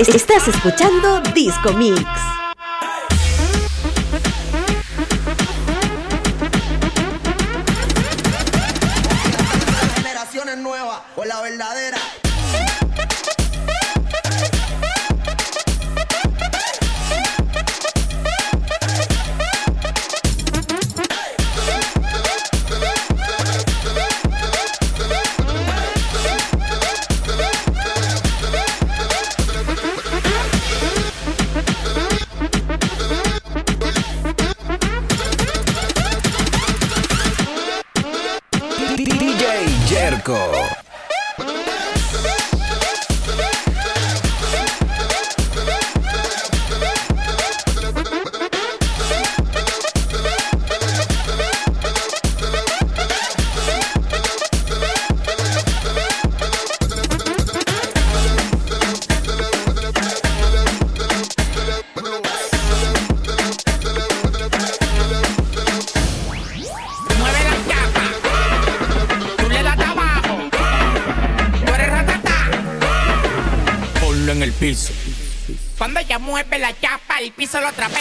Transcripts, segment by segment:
Estás escuchando Disco Mix. Lo trapea.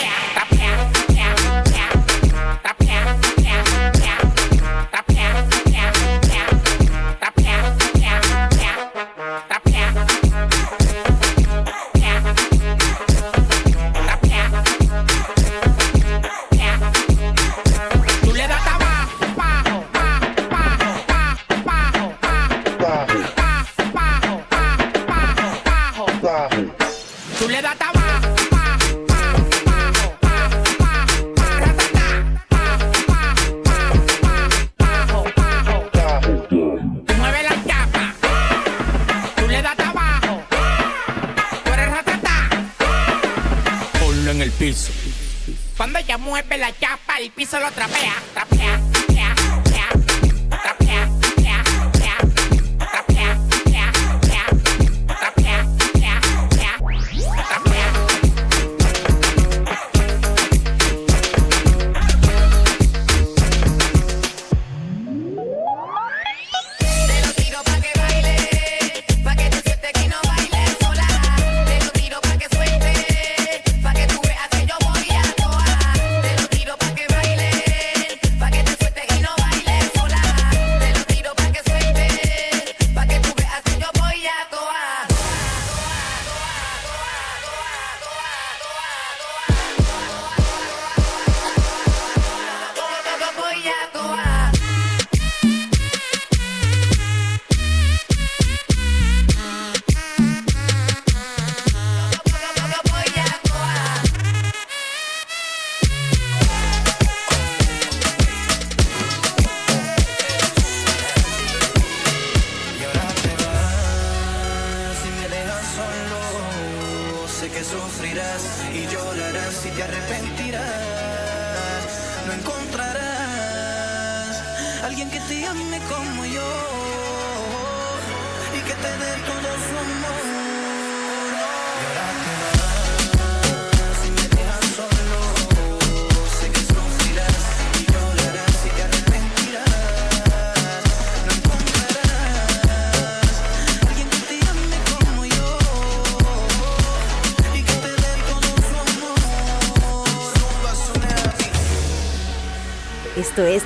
Esto es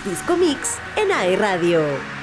Disco Mix en AE Radio.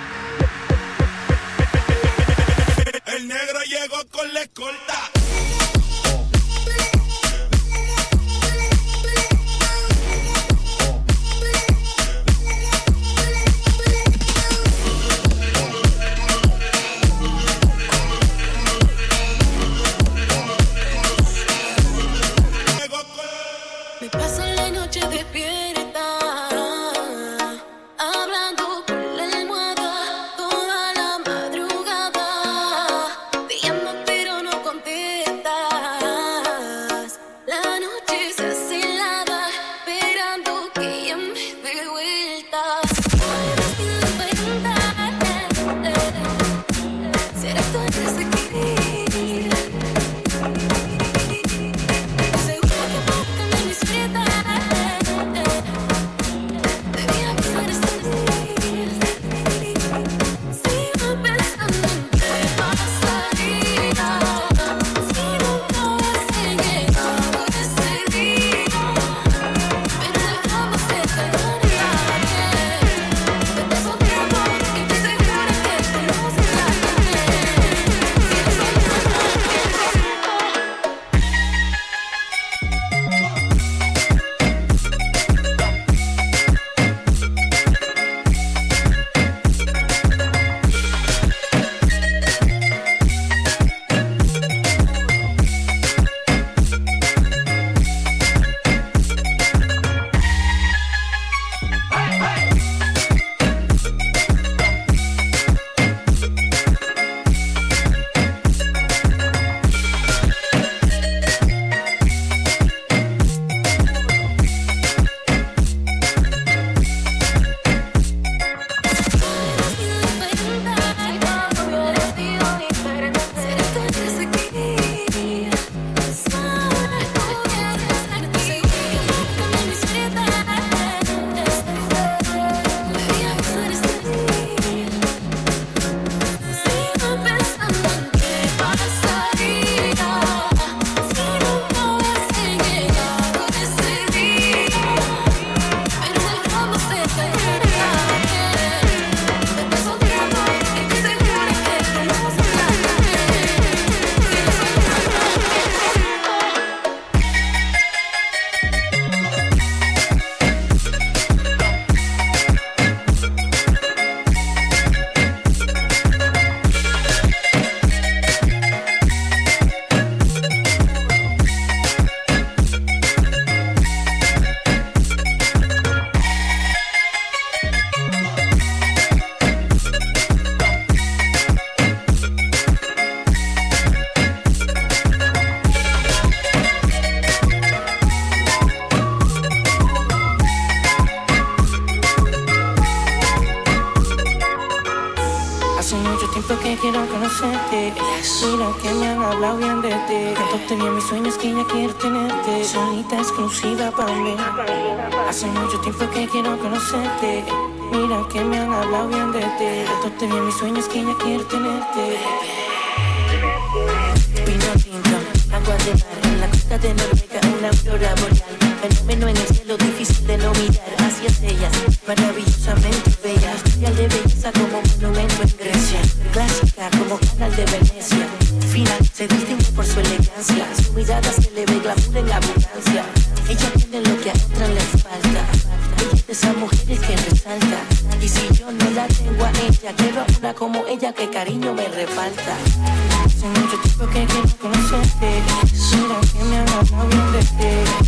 Mira que me han hablado bien de ti. Tanto tenía mis sueños que ella quiere tenerte. Solita exclusiva para mí. Hace mucho tiempo que quiero conocerte. Mira que me han hablado bien de ti. Tanto tenía mis sueños que ella quiere tenerte. Vino tinto, agua de mar en la costa de Noruega, una aurora boreal. Fenómeno en el cielo difícil de no mirar hacia ellas, maravillosamente bellas. Estrella de belleza como monumento en Grecia, como canal de Venecia. Fina, se distingue por su elegancia, su mirada se le ve glamour en abundancia. Ella tiene lo que a otras les falta. Ella es de esas mujeres que resalta. Y si yo no la tengo a ella, quiero a una como ella que cariño me refalta. Hace mucho tiempo que quiero conocerte. Mira que me han hablado bien.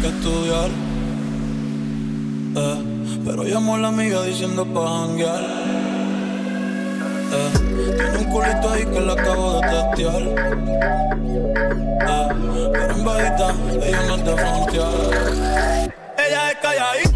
que estudiar. Eh, pero llamó a la amiga diciendo pa' janguear. Eh, tiene un culito ahí que la acabo de testear. Eh, pero en bajita ella no te frontear. Ella es calladita.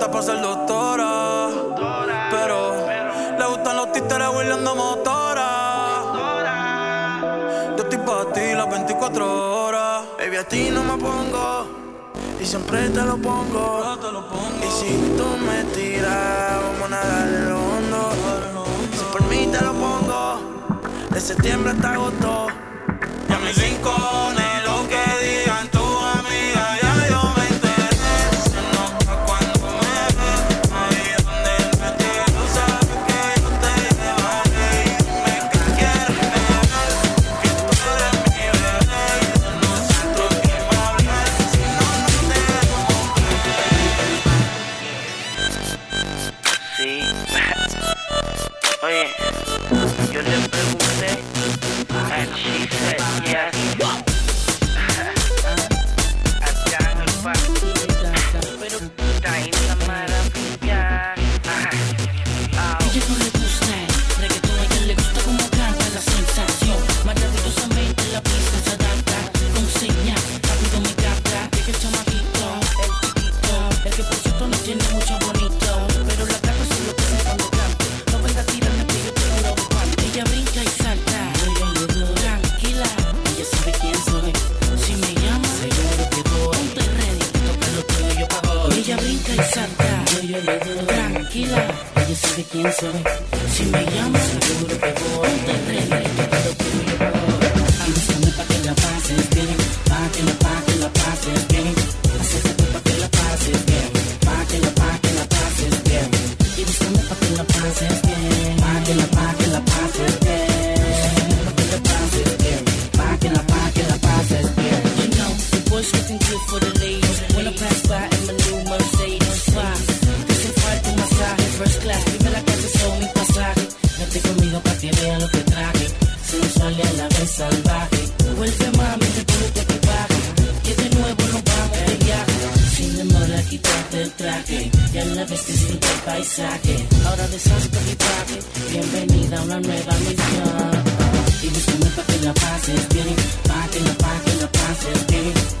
está para ser doctora. doctora pero, pero, le gustan los títeres huirleando motora. Doctora. Yo estoy para ti las 24 horas. Baby, a ti no me pongo. Y siempre te lo pongo. Ah, te lo pongo. Y si tú me tiras, vamos a darle hondo. Si por mí te lo pongo. De septiembre hasta agosto. Y a mis rincones for the ladies. When I pass by in my new Mercedes. Five, desinfarte masaje, first class. Primera clase son mi pasaje. Vente conmigo pa' que vean lo que traje. Sensual y a la vez salvaje. Vuelve mami, te tu equipaje. Que de nuevo nos vamos de viaje. Sin demora quitarte el traje. Ya la ves disfruta el paisaje. Ahora deshazte mi traje. Bienvenida a una nueva misión. Y disfruta pa' que la pases bien. Pa' que la, pa' que la pases bien.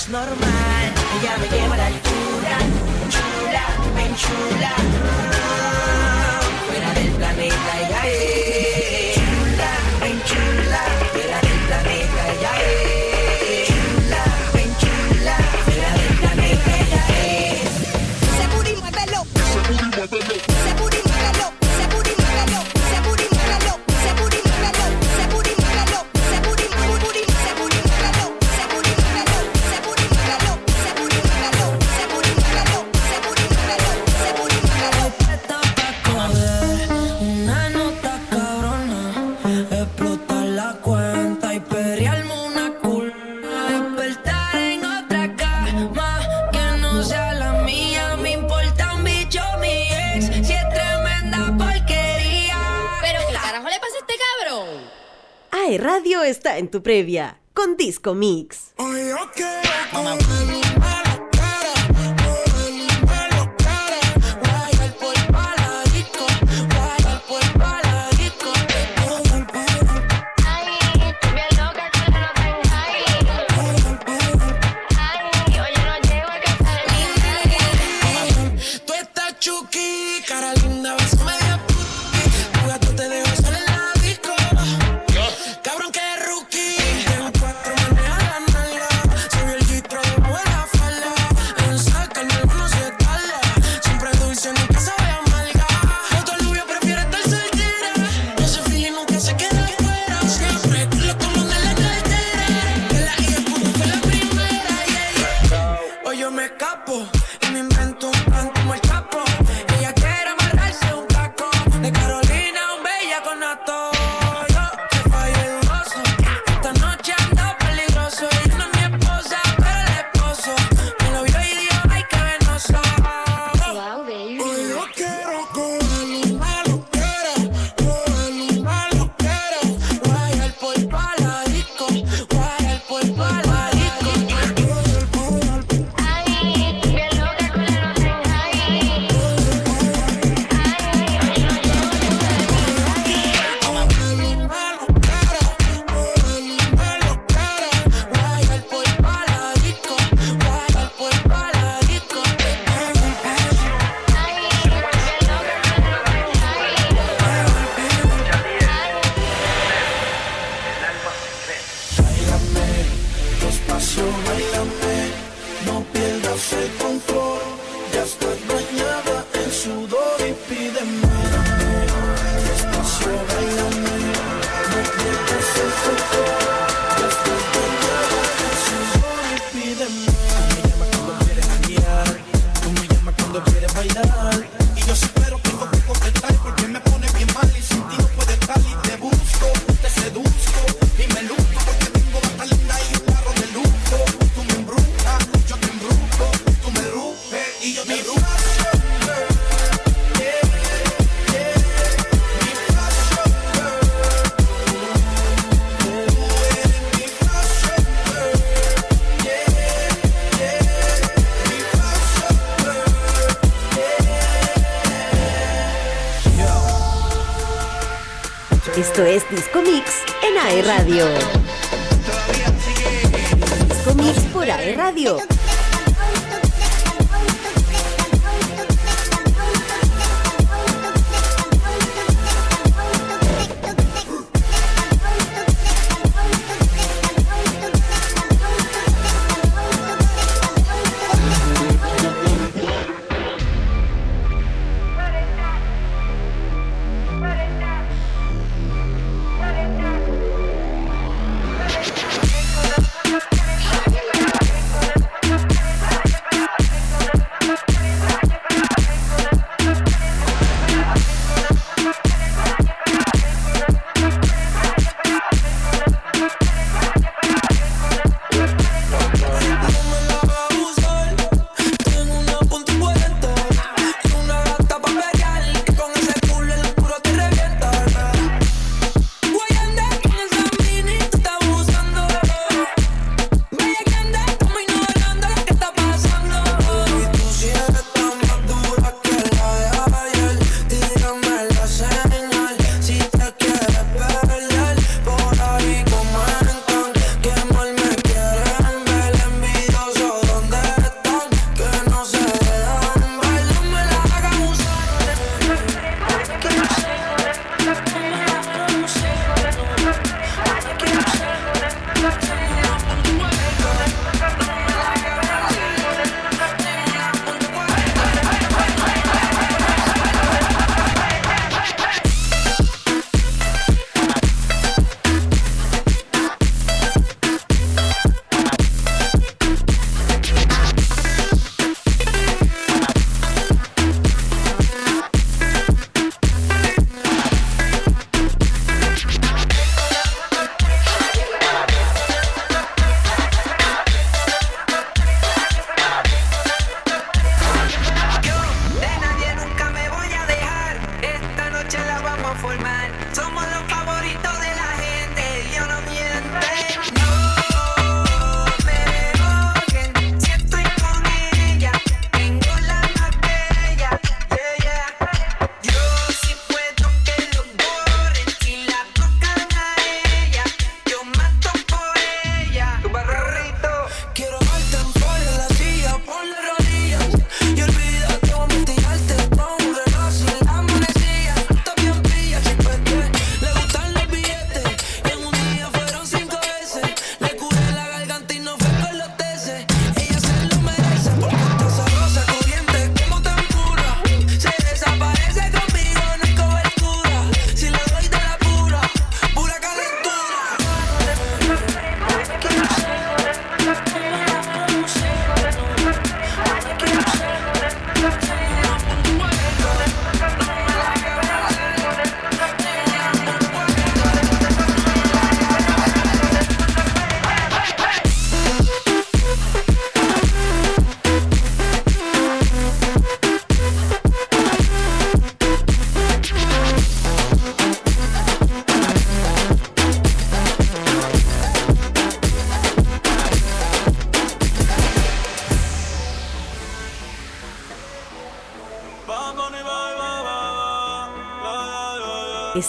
es normal. Ella me llevará tu previa con Disco Mix.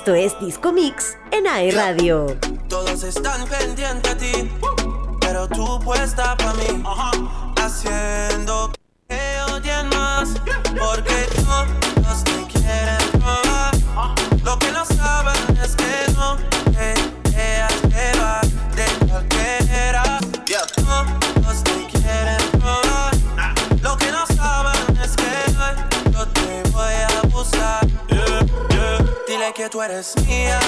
Esto es Disco Mix en AE Radio. Todos están pendientes a ti, pero tú puesta para mí. Así es. eres mía.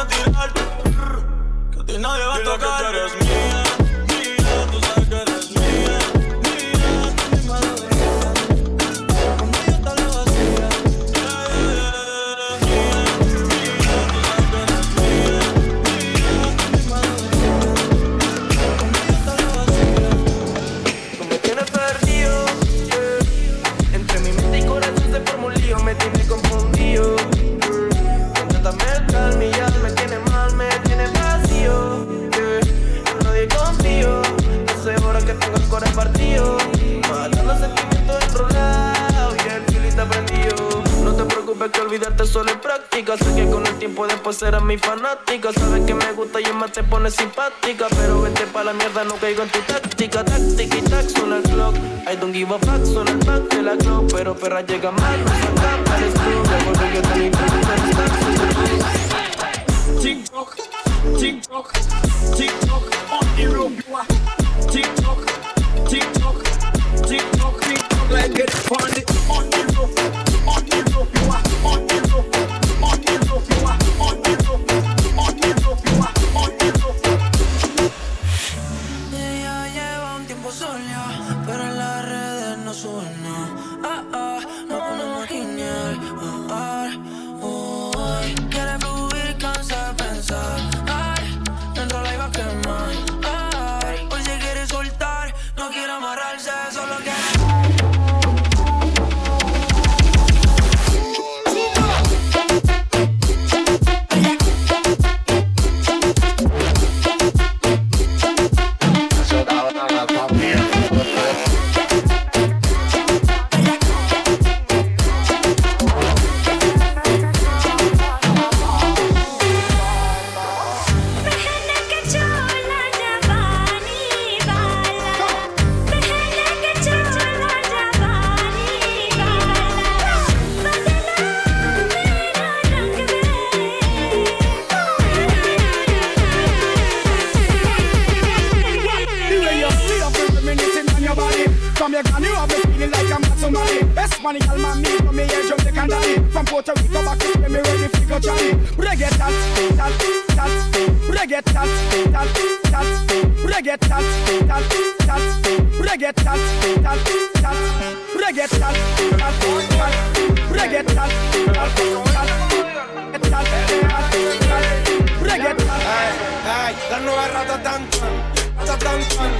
a tirar. Que a ti nadie va a tocar. Sé que con el tiempo después serás mi fanática. Sabes que me gusta y más te pones simpática. Pero vete pa' la mierda, no caigo en tu táctica. Táctica y tac, suena el clock. I don't give a fuck, suena el back de la clock. Pero perra llega mal, no se acaba el screw. Ya volví yo tan intenso, tock, on tock, tock, get. reggae tat, tat, tat, reggae tat, tat, tat, reggae tat, tat, tat, reggae tat, tat, tat, reggae tat, tat, tat, reggae tat. Ay, la nueva rata tan tan, tan tan,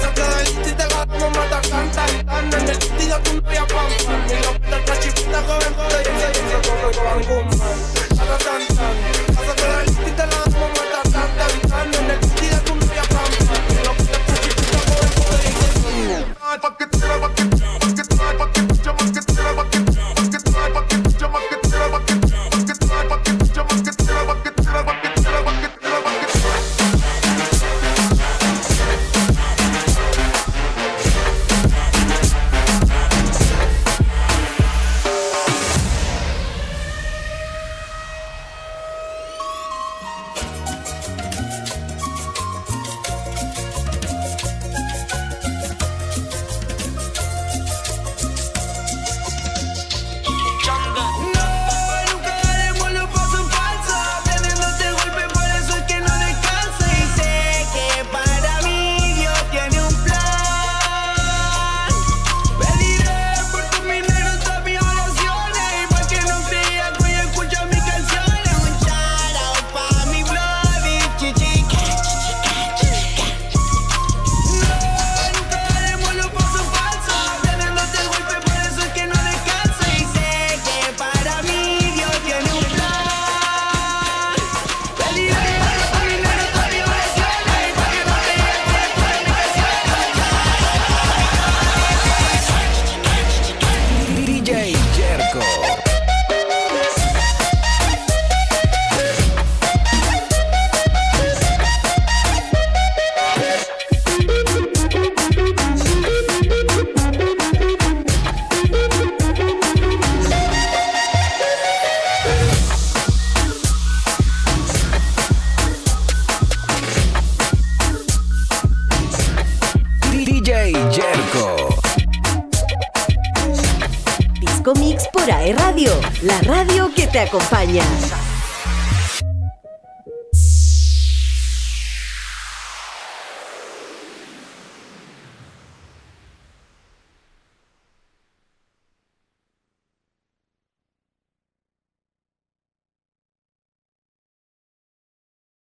saca te la no mata tan tan tan, en el sentido tú no ya pam mi loca está chifita joven joven, yo soy yo soy como el rata tan